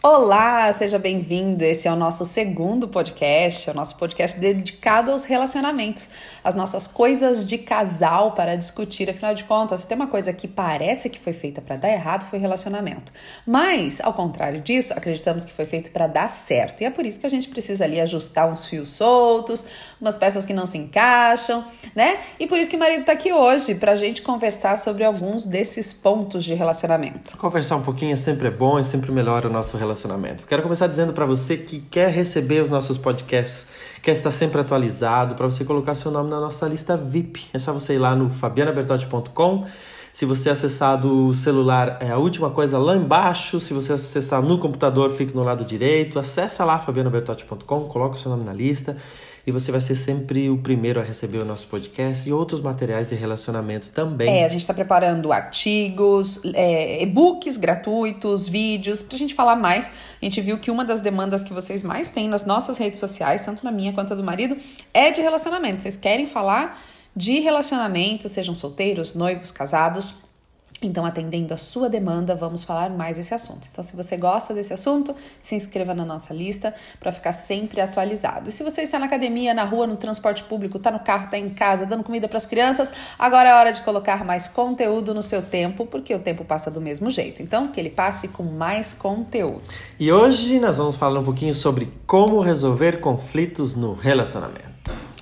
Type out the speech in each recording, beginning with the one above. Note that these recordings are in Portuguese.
Olá, seja bem-vindo. Esse é o nosso segundo podcast, é o nosso podcast dedicado aos relacionamentos, as nossas coisas de casal para discutir. Afinal de contas, se tem uma coisa que parece que foi feita para dar errado, foi relacionamento. Mas, ao contrário disso, acreditamos que foi feito para dar certo. E é por isso que a gente precisa ali ajustar uns fios soltos, umas peças que não se encaixam, né? E por isso que o marido está aqui hoje, para a gente conversar sobre alguns desses pontos de relacionamento. Conversar um pouquinho é sempre bom, é sempre melhor o nosso relacionamento relacionamento. Quero começar dizendo para você que quer receber os nossos podcasts, quer estar sempre atualizado, para você colocar seu nome na nossa lista VIP. É só você ir lá no fabianabertotti.com. Se você acessar do celular, é a última coisa lá embaixo. Se você acessar no computador, fica no lado direito. Acesse lá fabianabertotti.com, coloca o seu nome na lista e você vai ser sempre o primeiro a receber o nosso podcast e outros materiais de relacionamento também. É, a gente está preparando artigos, é, e-books gratuitos, vídeos, para a gente falar mais. A gente viu que uma das demandas que vocês mais têm nas nossas redes sociais, tanto na minha quanto a do marido, é de relacionamento. Vocês querem falar de relacionamento, sejam solteiros, noivos, casados. Então, atendendo a sua demanda, vamos falar mais desse assunto. Então, se você gosta desse assunto, se inscreva na nossa lista para ficar sempre atualizado. E se você está na academia, na rua, no transporte público, está no carro, está em casa, dando comida para as crianças, agora é hora de colocar mais conteúdo no seu tempo, porque o tempo passa do mesmo jeito. Então, que ele passe com mais conteúdo. E hoje nós vamos falar um pouquinho sobre como resolver conflitos no relacionamento.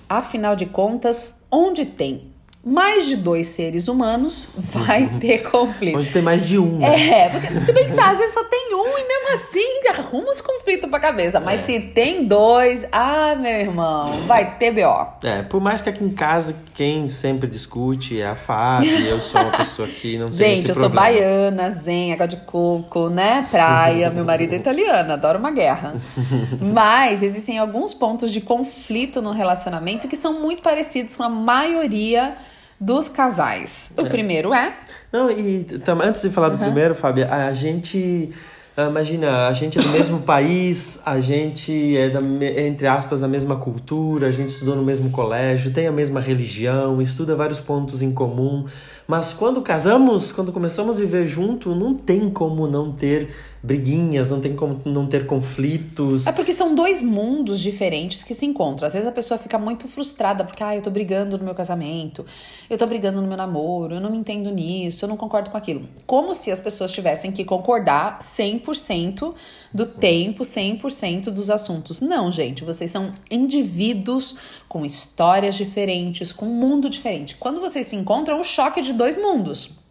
Afinal de contas, onde tem mais de dois seres humanos, vai ter conflito. Onde tem mais de um. Né? É, porque se bem que às vezes só tem um e mesmo assim arruma os conflitos pra cabeça. Mas é. se tem dois, ah, meu irmão, vai ter B.O. É, por mais que aqui em casa quem sempre discute é a Fábio, eu sou uma pessoa que não tem Gente, eu problema. sou baiana, zen, água de coco, né? Praia, meu marido é italiano, adoro uma guerra. Mas existem alguns pontos de conflito no relacionamento que são muito parecidos com a maioria dos casais. O é. primeiro é. Não, e tam, antes de falar do uhum. primeiro, Fábio, a gente. Ah, imagina, a gente é do mesmo país, a gente é, da, entre aspas, da mesma cultura, a gente estudou no mesmo colégio, tem a mesma religião, estuda vários pontos em comum. Mas quando casamos, quando começamos a viver junto, não tem como não ter briguinhas, não tem como não ter conflitos. É porque são dois mundos diferentes que se encontram. Às vezes a pessoa fica muito frustrada porque, ah, eu tô brigando no meu casamento, eu tô brigando no meu namoro, eu não me entendo nisso, eu não concordo com aquilo. Como se as pessoas tivessem que concordar 100% do tempo, 100% dos assuntos. Não, gente, vocês são indivíduos com histórias diferentes, com um mundo diferente. Quando vocês se encontram, é um choque de dois mundos.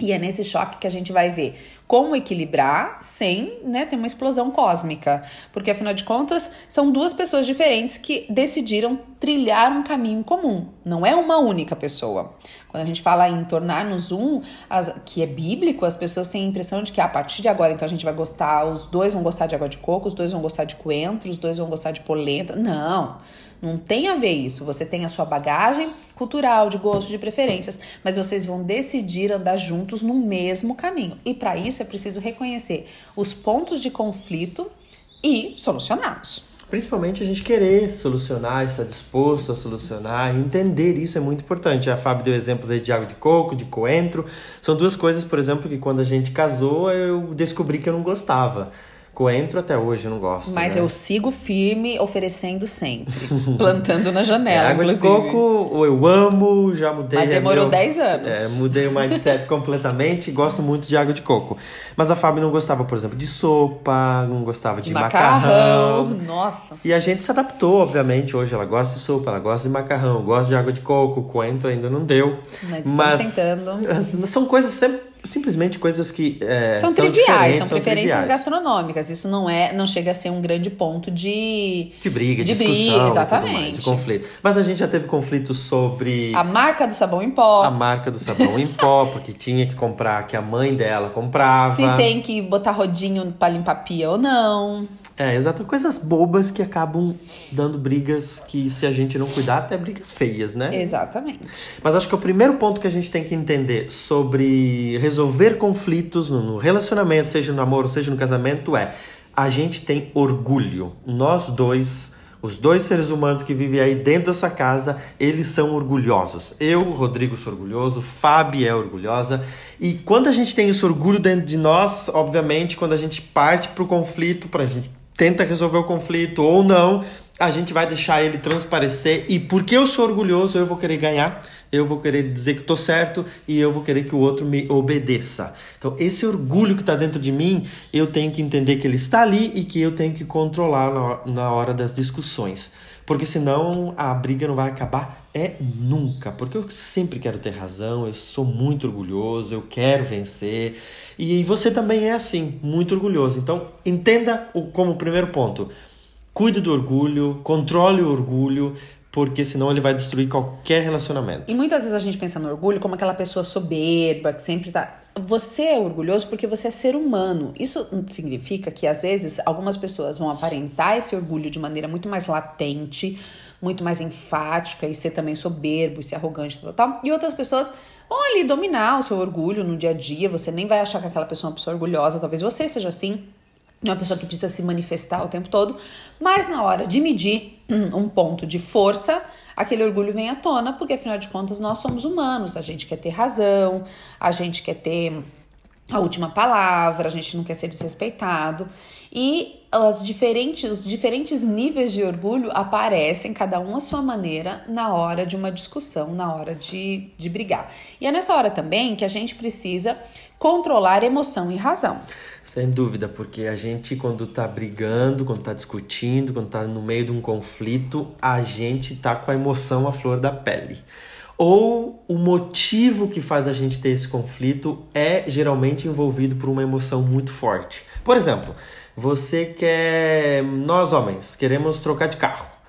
E é nesse choque que a gente vai ver como equilibrar sem né, ter uma explosão cósmica. Porque, afinal de contas, são duas pessoas diferentes que decidiram trilhar um caminho comum. Não é uma única pessoa. Quando a gente fala em tornar-nos um, as, que é bíblico, as pessoas têm a impressão de que a partir de agora, então a gente vai gostar, os dois vão gostar de água de coco, os dois vão gostar de coentro, os dois vão gostar de polenta. Não. Não tem a ver isso. Você tem a sua bagagem cultural, de gosto, de preferências, mas vocês vão decidir andar juntos no mesmo caminho. E para isso é preciso reconhecer os pontos de conflito e solucioná-los. Principalmente a gente querer solucionar, estar disposto a solucionar, entender isso é muito importante. A Fábio deu exemplos aí de água de coco, de coentro. São duas coisas, por exemplo, que quando a gente casou eu descobri que eu não gostava. Coentro até hoje eu não gosto. Mas né? eu sigo firme, oferecendo sempre. plantando na janela. É, água inclusive. de coco, eu amo, já mudei. Mas demorou meu, 10 anos. É, mudei o mindset completamente gosto muito de água de coco. Mas a Fábio não gostava, por exemplo, de sopa, não gostava de, de macarrão. macarrão. Nossa. E a gente se adaptou, obviamente. Hoje ela gosta de sopa, ela gosta de macarrão, gosta de água de coco, coentro ainda não deu. Mas, mas tentando. São coisas sempre simplesmente coisas que é, são, são triviais, são, são preferências triviais. gastronômicas. Isso não é, não chega a ser um grande ponto de de briga, de discussão, briga, exatamente, mais, de conflito. Mas a gente já teve conflitos sobre a marca do sabão em pó, a marca do sabão em pó, porque tinha que comprar que a mãe dela comprava. Se tem que botar rodinho para limpar pia ou não. É, exato. Coisas bobas que acabam dando brigas que, se a gente não cuidar, até brigas feias, né? Exatamente. Mas acho que o primeiro ponto que a gente tem que entender sobre resolver conflitos no relacionamento, seja no namoro, seja no casamento, é a gente tem orgulho. Nós dois Os dois seres humanos que vivem aí dentro da sua casa, eles são orgulhosos. Eu, Rodrigo, sou orgulhoso, Fábio é orgulhosa. E quando a gente tem esse orgulho dentro de nós, obviamente, quando a gente parte para o conflito, para a gente tenta resolver o conflito ou não, a gente vai deixar ele transparecer. E porque eu sou orgulhoso, eu vou querer ganhar eu vou querer dizer que estou certo e eu vou querer que o outro me obedeça. Então, esse orgulho que está dentro de mim, eu tenho que entender que ele está ali e que eu tenho que controlar na, hora das discussões. Porque senão a briga não vai acabar é nunca. Porque eu sempre quero ter razão, eu sou muito orgulhoso, eu quero vencer. E você também é assim, muito orgulhoso. Então, entenda o, como primeiro ponto. Cuide do orgulho, controle o orgulho, porque senão ele vai destruir qualquer relacionamento. E muitas vezes a gente pensa no orgulho como aquela pessoa soberba, que sempre tá. Você é orgulhoso porque você é ser humano. Isso significa que às vezes algumas pessoas vão aparentar esse orgulho de maneira muito mais latente, muito mais enfática e ser também soberbo, e ser arrogante, tal, tal. E outras pessoas vão ali dominar o seu orgulho no dia a dia. Você nem vai achar que aquela pessoa é uma pessoa orgulhosa, talvez você seja assim uma pessoa que precisa se manifestar o tempo todo, mas na hora de medir um ponto de força, aquele orgulho vem à tona, porque afinal de contas nós somos humanos, a gente quer ter razão, a gente quer ter a última palavra, a gente não quer ser desrespeitado. E as diferentes, os diferentes níveis de orgulho aparecem, cada um à sua maneira, na hora de uma discussão, na hora de, de brigar. E é nessa hora também que a gente precisa controlar emoção e razão. Sem dúvida, porque a gente, quando tá brigando, quando tá discutindo, quando tá no meio de um conflito, a gente tá com a emoção à flor da pele. Ou o motivo que faz a gente ter esse conflito é geralmente envolvido por uma emoção muito forte. Por exemplo, você quer. Nós homens queremos trocar de carro.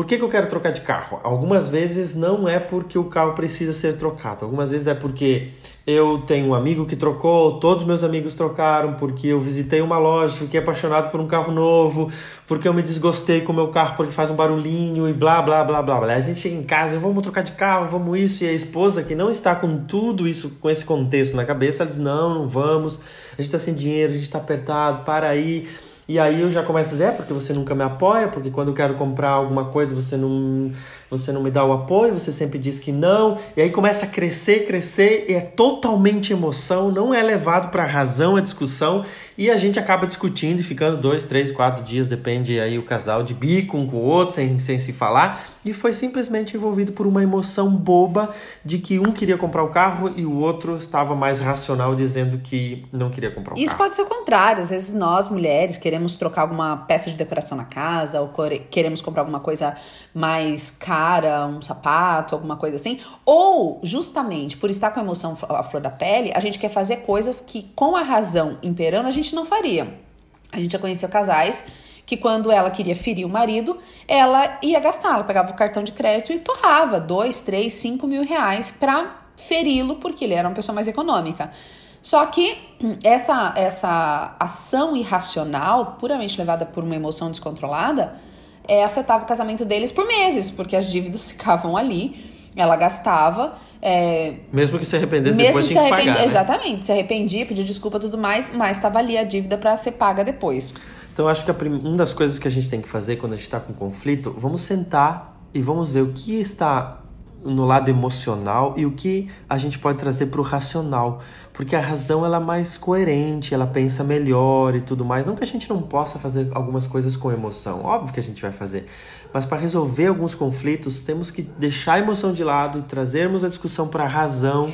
Por que, que eu quero trocar de carro? Algumas vezes não é porque o carro precisa ser trocado, algumas vezes é porque eu tenho um amigo que trocou, todos meus amigos trocaram, porque eu visitei uma loja, fiquei apaixonado por um carro novo, porque eu me desgostei com o meu carro porque faz um barulhinho e blá blá blá blá blá. A gente chega em casa, vamos trocar de carro, vamos isso, e a esposa que não está com tudo isso, com esse contexto na cabeça, ela diz: não, não vamos, a gente está sem dinheiro, a gente está apertado, para aí. E aí eu já começo a dizer, é porque você nunca me apoia, porque quando eu quero comprar alguma coisa você não você não me dá o apoio, você sempre diz que não, e aí começa a crescer, crescer, e é totalmente emoção, não é levado para razão a discussão, e a gente acaba discutindo e ficando dois, três, quatro dias, depende aí o casal, de bico um com o outro, sem, sem se falar, e foi simplesmente envolvido por uma emoção boba de que um queria comprar o carro e o outro estava mais racional dizendo que não queria comprar o Isso carro. Isso pode ser o contrário, às vezes nós mulheres queremos trocar alguma peça de decoração na casa, ou queremos comprar alguma coisa mais cara cara, um sapato, alguma coisa assim. Ou, justamente por estar com a emoção à flor da pele, a gente quer fazer coisas que, com a razão imperando, a gente não faria. A gente já conheceu casais que quando ela queria ferir o marido, ela ia gastar, ela pegava o cartão de crédito e torrava dois, três, cinco mil reais para feri-lo, porque ele era uma pessoa mais econômica. Só que essa, essa ação irracional, puramente levada por uma emoção descontrolada, é, afetava o casamento deles por meses, porque as dívidas ficavam ali, ela gastava. É, mesmo que se arrependesse mesmo depois tinha que pagar, né? Exatamente, se arrependia, pedia desculpa e tudo mais, mas estava ali a dívida para ser paga depois. Então acho que prim... uma das coisas que a gente tem que fazer quando a gente está com conflito, vamos sentar e vamos ver o que está no lado emocional e o que a gente pode trazer para o racional, porque a razão ela é mais coerente, ela pensa melhor e tudo mais. Não que a gente não possa fazer algumas coisas com emoção, óbvio que a gente vai fazer, mas para resolver alguns conflitos temos que deixar a emoção de lado e trazermos a discussão para a razão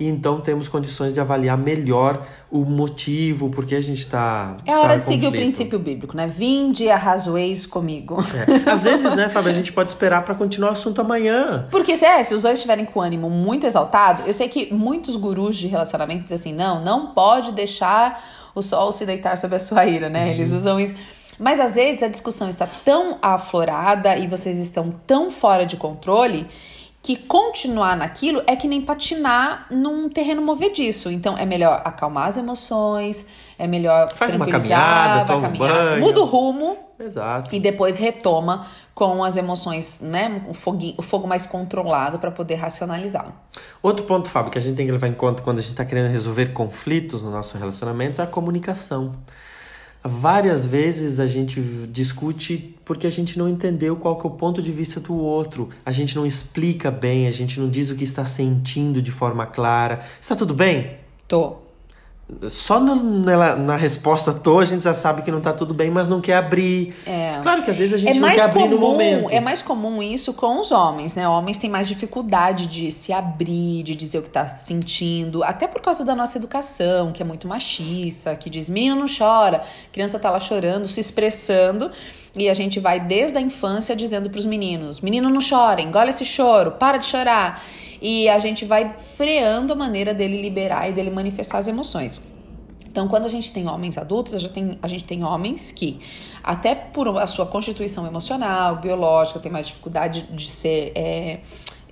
e então temos condições de avaliar melhor o motivo, porque a gente está. É hora tá de seguir o princípio bíblico, né? Vinde e arrazoeis comigo. É. Às vezes, né, Fábio, a gente pode esperar para continuar o assunto amanhã. Porque se, é, se os dois estiverem com o ânimo muito exaltado, eu sei que muitos gurus de relacionamento dizem assim: não, não pode deixar o sol se deitar sobre a sua ira, né? Uhum. Eles usam isso. Mas às vezes a discussão está tão aflorada e vocês estão tão fora de controle que continuar naquilo é que nem patinar num terreno movediço. Então é melhor acalmar as emoções, é melhor faz uma caminhada, toma um banho, muda o rumo. Exato. E depois retoma com as emoções, né, o, fogo, o fogo mais controlado para poder racionalizar. Outro ponto, Fábio, que a gente tem que levar em conta quando a gente está querendo resolver conflitos no nosso relacionamento é a comunicação. Várias vezes a gente discute porque a gente não entendeu qual que é o ponto de vista do outro. A gente não explica bem, a gente não diz o que está sentindo de forma clara. Está tudo bem? Tô. Só no, na, na resposta tô a gente já sabe que não tá tudo bem, mas não quer abrir. É. Claro que às vezes a gente É não quer abrir no comum, momento. é mais comum isso com os homens, né? Homens têm mais dificuldade de se abrir, de dizer o que tá sentindo, até por causa da nossa educação, que é muito machista, que diz menino não chora, criança tá lá chorando, se expressando. E a gente vai desde a infância dizendo pros meninos: menino não chora, engole esse choro, para de chorar. E a gente vai freando a maneira dele liberar e dele manifestar as emoções. Então, quando a gente tem homens adultos, a gente tem, a gente tem homens que, até por a sua constituição emocional, biológica, tem mais dificuldade de ser é,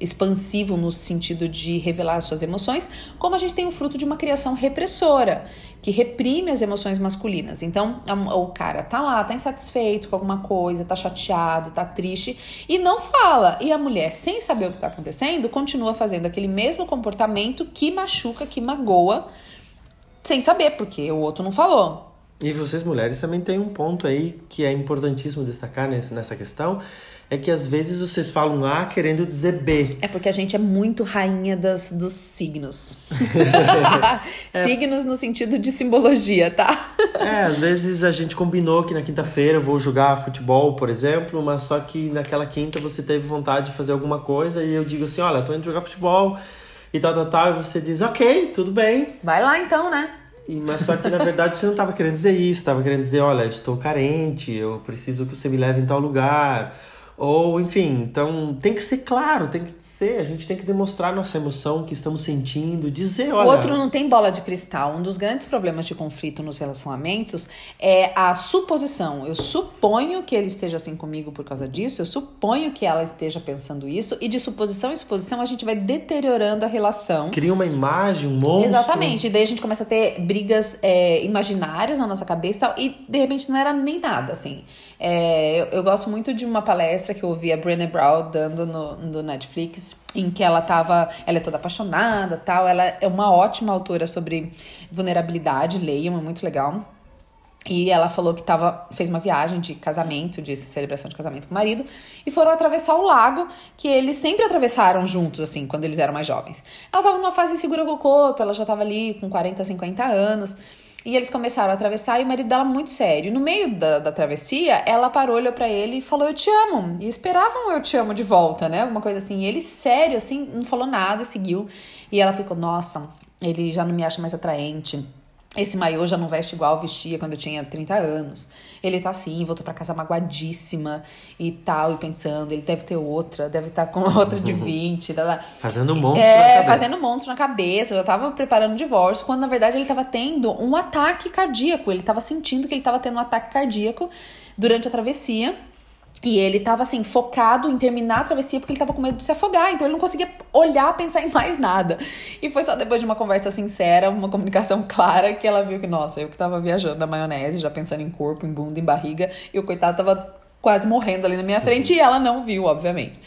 expansivo no sentido de revelar as suas emoções, como a gente tem o fruto de uma criação repressora, que reprime as emoções masculinas. Então, o cara tá lá, tá insatisfeito com alguma coisa, tá chateado, tá triste e não fala. E a mulher, sem saber o que tá acontecendo, continua fazendo aquele mesmo comportamento que machuca, que magoa, sem saber, porque o outro não falou. E vocês mulheres também tem um ponto aí que é importantíssimo destacar nessa questão, é que às vezes vocês falam A querendo dizer B. É porque a gente é muito rainha das, dos signos. Signos no sentido de simbologia, tá? É, às vezes a gente combinou que na quinta-feira eu vou jogar futebol, por exemplo, mas só que naquela quinta você teve vontade de fazer alguma coisa e eu digo assim, olha, tô indo jogar futebol e tal, tal, tal, e você diz, ok, tudo bem. Vai lá então, né? E, mas só que na verdade você não estava querendo dizer isso, estava querendo dizer, olha, estou carente, eu preciso que você me leve em tal lugar. Ou, enfim, então tem que ser claro, tem que ser, a gente tem que demonstrar nossa emoção, o que estamos sentindo, dizer, olha. O outro não tem bola de cristal. Um dos grandes problemas de conflito nos relacionamentos é a suposição. Eu suponho que ele esteja assim comigo por causa disso, eu suponho que ela esteja pensando isso, e de suposição em suposição a gente vai deteriorando a relação. Cria uma imagem, um monstro. Exatamente. E daí a gente começa a ter brigas é, imaginárias na nossa cabeça e tal, e de repente não era nem nada, assim. É, eu, eu gosto muito de uma palestra que eu ouvi a Brené Brown dando no, no Netflix, em que ela tava. Ela é toda apaixonada tal. Ela é uma ótima autora sobre vulnerabilidade, leiam, é muito legal. E ela falou que tava, fez uma viagem de casamento, de celebração de casamento com o marido, e foram atravessar o lago que eles sempre atravessaram juntos, assim, quando eles eram mais jovens. Ela tava numa fase insegura com o corpo, ela já tava ali com 40, 50 anos. E eles começaram a atravessar e o marido dela muito sério. No meio da, da travessia, ela parou, olhou pra ele e falou: Eu te amo. E esperavam eu te amo de volta, né? Alguma coisa assim. E ele, sério, assim, não falou nada, seguiu. E ela ficou: Nossa, ele já não me acha mais atraente. Esse maiô já não veste igual vestia quando eu tinha 30 anos. Ele tá assim, voltou pra casa magoadíssima e tal, e pensando, ele deve ter outra, deve estar com outra de 20. Lá, lá. Fazendo um na É, cabeça. fazendo um monstro na cabeça, já tava preparando o divórcio, quando na verdade ele tava tendo um ataque cardíaco. Ele tava sentindo que ele tava tendo um ataque cardíaco durante a travessia. E ele tava assim, focado em terminar a travessia porque ele tava com medo de se afogar. Então ele não conseguia olhar, pensar em mais nada. E foi só depois de uma conversa sincera, uma comunicação clara, que ela viu que, nossa, eu que tava viajando na maionese, já pensando em corpo, em bunda, em barriga, e o coitado tava quase morrendo ali na minha frente e ela não viu, obviamente.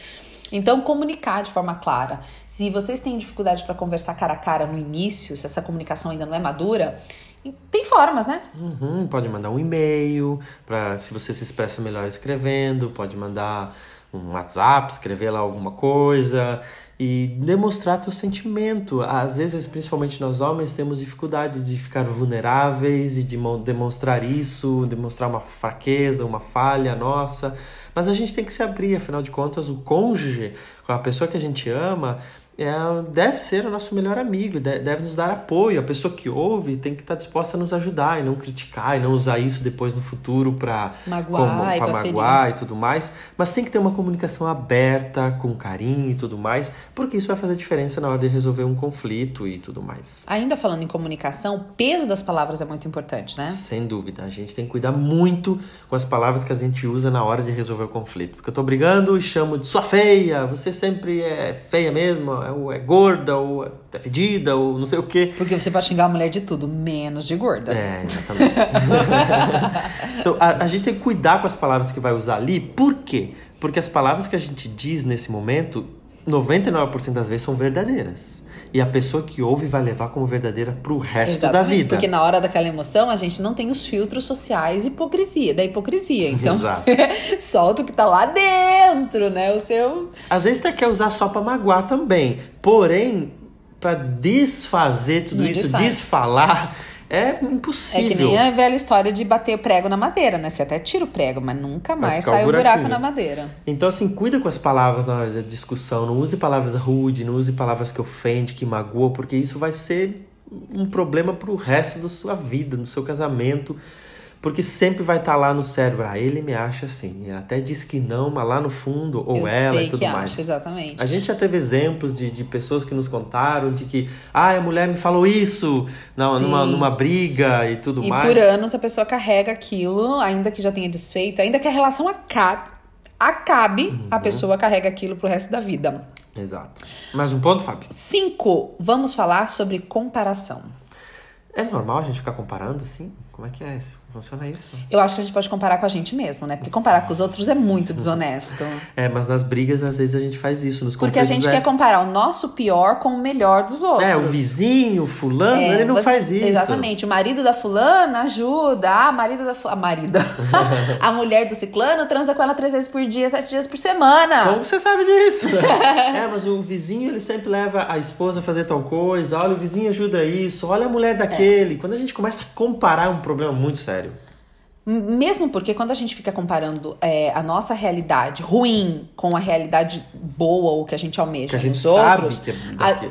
Então, comunicar de forma clara. Se vocês têm dificuldade para conversar cara a cara no início, se essa comunicação ainda não é madura, formas, né? Uhum, pode mandar um e-mail, para se você se expressa melhor escrevendo, pode mandar um WhatsApp, escrever lá alguma coisa e demonstrar teu sentimento. Às vezes, principalmente nós homens, temos dificuldade de ficar vulneráveis e de mo- demonstrar isso, demonstrar uma fraqueza, uma falha nossa. Mas a gente tem que se abrir, afinal de contas, o cônjuge, com a pessoa que a gente ama, é, deve ser o nosso melhor amigo, de- deve nos dar apoio. A pessoa que ouve tem que estar disposta a nos ajudar e não criticar e não usar isso depois no futuro para Magoar e magoar e tudo mais. Mas tem que ter uma comunicação aberta, com carinho e tudo mais, porque isso vai fazer diferença na hora de resolver um conflito e tudo mais. Ainda falando em comunicação, o peso das palavras é muito importante, né? Sem dúvida, a gente tem que cuidar muito com as palavras que a gente usa na hora de resolver o conflito. Porque eu tô brigando e chamo de sua feia, você sempre é feia mesmo, ou é gorda, ou é fedida, ou não sei o quê. Porque você pode xingar a mulher de tudo, menos de gorda. É, exatamente. então, a, a gente tem que cuidar com as palavras que vai usar ali. Por quê? Porque as palavras que a gente diz nesse momento, 99% das vezes são verdadeiras. E a pessoa que ouve vai levar como verdadeira pro resto Exatamente, da vida. Porque na hora daquela emoção, a gente não tem os filtros sociais hipocrisia, da hipocrisia. Então Exato. você solta o que tá lá dentro, né? O seu. Às vezes você quer usar só pra magoar também. Porém, pra desfazer tudo Não isso, desfaz. desfalar, é É impossível. que nem a velha história de bater o prego na madeira, né? Você até tira o prego, mas nunca mais o sai o buraco na madeira. Então, assim, cuida com as palavras na hora da discussão. Não use palavras rude, não use palavras que ofendem, que magoam, porque isso vai ser um problema pro resto da sua vida, no seu casamento. Porque sempre vai estar lá no cérebro. Ah, ele me acha assim. Ele até disse que não, mas lá no fundo, ou Eu ela e tudo mais. acha, exatamente. A gente já teve exemplos de, de pessoas que nos contaram de que, ah, a mulher me falou isso na, numa, numa briga e tudo E mais. por anos a pessoa carrega aquilo, ainda que já tenha desfeito, ainda que a relação acabe, acabe a Uhum. pessoa carrega aquilo pro resto da vida. Exato. Mais um ponto, Fábio? Cinco, vamos falar sobre comparação. É normal a gente ficar comparando assim? Como é que é isso? Funciona isso? Eu acho que a gente pode comparar com a gente mesmo, né? Porque comparar com os outros é muito desonesto. É, mas nas brigas, às vezes, a gente faz isso. Nos Porque a gente é... quer comparar o nosso pior com o melhor dos outros. É, o vizinho, o fulano, É, ele não você- faz isso. Exatamente. O marido da fulana ajuda. Ah, marido da fu- a marida. a mulher do ciclano transa com ela três vezes por dia, sete dias por semana. Como você sabe disso? é, mas o vizinho, ele sempre leva a esposa a fazer tal coisa. Olha, o vizinho ajuda isso. Olha a mulher daquele. Quando a gente começa a comparar, é um problema muito sério. Mesmo porque quando a gente fica comparando é, a nossa realidade ruim com a realidade boa ou que a gente almeja Que a gente sabe outros, que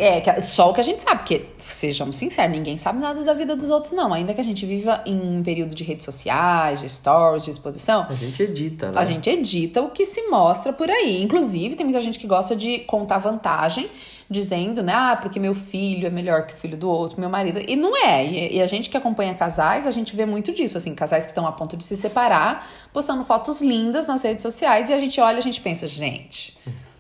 é é, que- só o que a gente sabe, porque sejamos sinceros, ninguém sabe nada da vida dos outros, não. Ainda que a gente viva em um período de redes sociais, de stories, de exposição, A gente edita, né? a gente edita o que se mostra por aí. Inclusive, tem muita gente que gosta de contar vantagem, dizendo, né, ah, porque meu filho é melhor que o filho do outro, meu marido. E não é. E, e a gente que acompanha casais, a gente vê muito disso, assim, casais que estão a ponto de se separar, postando fotos lindas nas redes sociais, e a gente olha, a gente pensa, gente,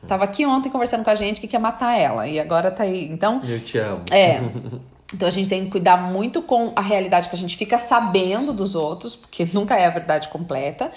tava aqui ontem conversando com a gente que quer matar ela, e agora tá aí. Então, Eu te amo. é. Então a gente tem que cuidar muito com a realidade que a gente fica sabendo dos outros, porque nunca é a verdade completa.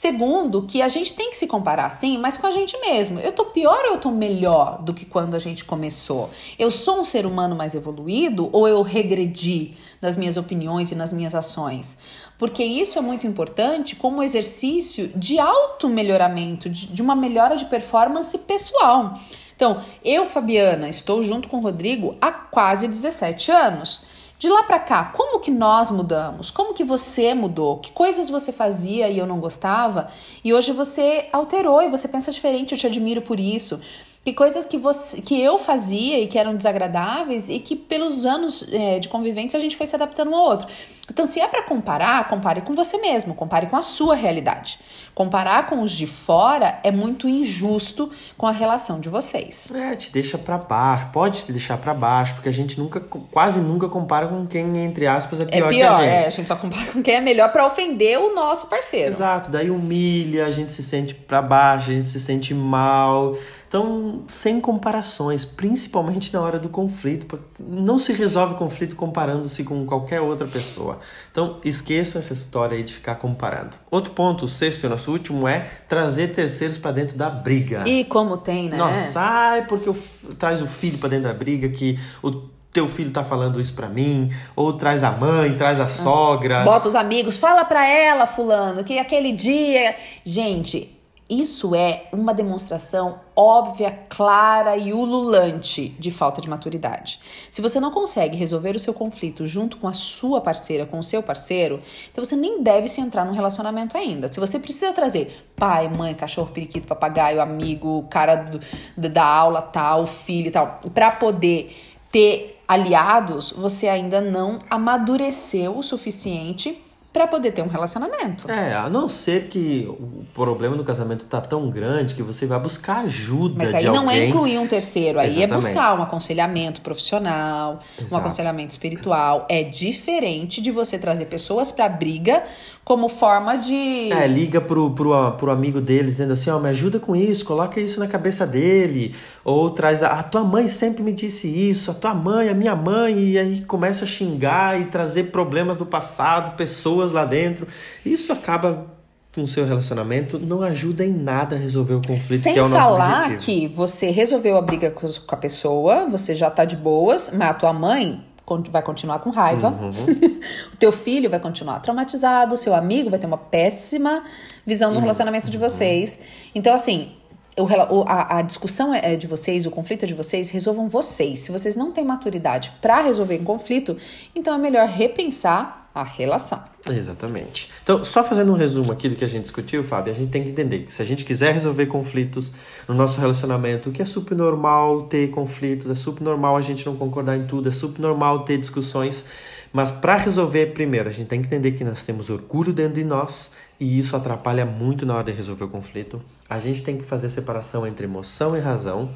Segundo, que a gente tem que se comparar sim, mas com a gente mesmo. Eu tô pior ou eu tô melhor do que quando a gente começou? Eu sou um ser humano mais evoluído ou eu regredi nas minhas opiniões e nas minhas ações? Porque isso é muito importante como exercício de auto-melhoramento, de, de uma melhora de performance pessoal. Então, eu, Fabiana, estou junto com o Rodrigo há quase 17 anos. De lá pra cá, como que nós mudamos? Como que você mudou? Que coisas você fazia e eu não gostava? E hoje você alterou e você pensa diferente, eu te admiro por isso. Que coisas que, você, que eu fazia e que eram desagradáveis e que pelos anos é, de convivência a gente foi se adaptando um ao outro. Então, se é para comparar, compare com você mesmo, compare com a sua realidade. Comparar com os de fora é muito injusto com a relação de vocês. É, te deixa pra baixo, pode te deixar pra baixo, porque a gente nunca, quase nunca compara com quem, entre aspas, é É pior, pior, que a gente. é, a gente só compara com quem é melhor para ofender o nosso parceiro. Exato, daí humilha, a gente se sente pra baixo, a gente se sente mal. Então, sem comparações, principalmente na hora do conflito. Não se resolve conflito comparando-se com qualquer outra pessoa. Então, esqueçam essa história aí de ficar comparando. Outro ponto, o sexto e nosso último, é trazer terceiros pra dentro da briga. E como tem, né? Nossa, ai, porque o f- traz o filho pra dentro da briga que o teu filho tá falando isso pra mim, ou traz a mãe, traz a sogra. Bota os amigos, fala pra ela, fulano, que aquele dia. Gente, isso é uma demonstração óbvia, clara e ululante de falta de maturidade. Se você não consegue resolver o seu conflito junto com a sua parceira, com o seu parceiro, então você nem deve se entrar num relacionamento ainda. Se você precisa trazer pai, mãe, cachorro, periquito, papagaio, amigo, cara do- da aula tal, filho tal, pra poder ter aliados, você ainda não amadureceu o suficiente pra poder ter um relacionamento. É, a não ser que o problema do casamento tá tão grande que você vai buscar ajuda Mas de aí não alguém. é incluir um terceiro, aí é Exatamente. buscar um aconselhamento profissional, um Exato. aconselhamento espiritual. É diferente de você trazer pessoas pra briga como forma de. É, liga pro, pro, pro amigo dele dizendo assim, ó, me ajuda com isso, coloca isso na cabeça dele. Ou traz, a, a tua mãe sempre me disse isso, a tua mãe, a minha mãe, e aí começa a xingar e trazer problemas do passado, pessoas lá dentro. Isso acaba com o seu relacionamento não ajuda em nada a resolver o conflito Sem que é o nosso falar objetivo. que você resolveu a briga com a pessoa, você já tá de boas, mas a tua mãe vai continuar com raiva. Uhum. o teu filho vai continuar traumatizado, o seu amigo vai ter uma péssima visão do relacionamento de vocês. Então, assim, o- a, a discussão é é de vocês, o conflito é de vocês, resolvam vocês. Se vocês não têm maturidade para resolver um conflito, então é melhor repensar a relação. Exatamente. Então, só fazendo um resumo aqui do que a gente discutiu, Fábio, a gente tem que entender que se a gente quiser resolver conflitos no nosso relacionamento, que é super normal ter conflitos, é super normal a gente não concordar em tudo, é super normal ter discussões, mas para resolver, primeiro, a gente tem que entender que nós temos orgulho dentro de nós e isso atrapalha muito na hora de resolver o conflito. A gente tem que fazer separação entre emoção e razão.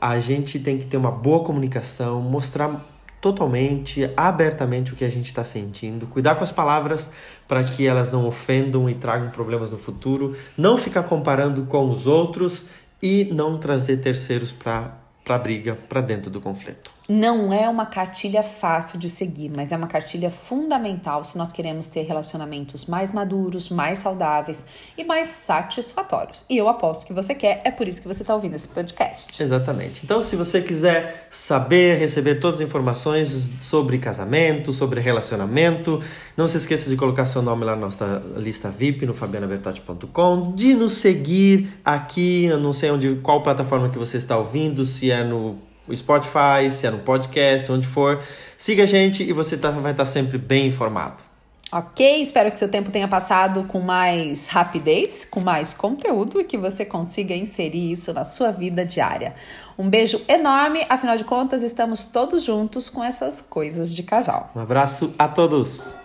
A gente tem que ter uma boa comunicação, mostrar totalmente, abertamente o que a gente está sentindo, cuidar com as palavras para que elas não ofendam e tragam problemas no futuro, não ficar comparando com os outros e não trazer terceiros para para briga, para dentro do conflito. Não é uma cartilha fácil de seguir, mas é uma cartilha fundamental se nós queremos ter relacionamentos mais maduros, mais saudáveis e mais satisfatórios. E eu aposto que você quer, é por isso que você está ouvindo esse podcast. Exatamente. Então, se você quiser saber, receber todas as informações sobre casamento, sobre relacionamento, não se esqueça de colocar seu nome lá na nossa lista VIP no fabianabertotti.com, de nos seguir aqui, não sei onde, qual plataforma que você está ouvindo, se é no Spotify, se é no podcast, onde for. Siga a gente e você tá, vai estar sempre bem informado. Ok? Espero que seu tempo tenha passado com mais rapidez, com mais conteúdo e que você consiga inserir isso na sua vida diária. Um beijo enorme, afinal de contas, estamos todos juntos com essas coisas de casal. Um abraço a todos!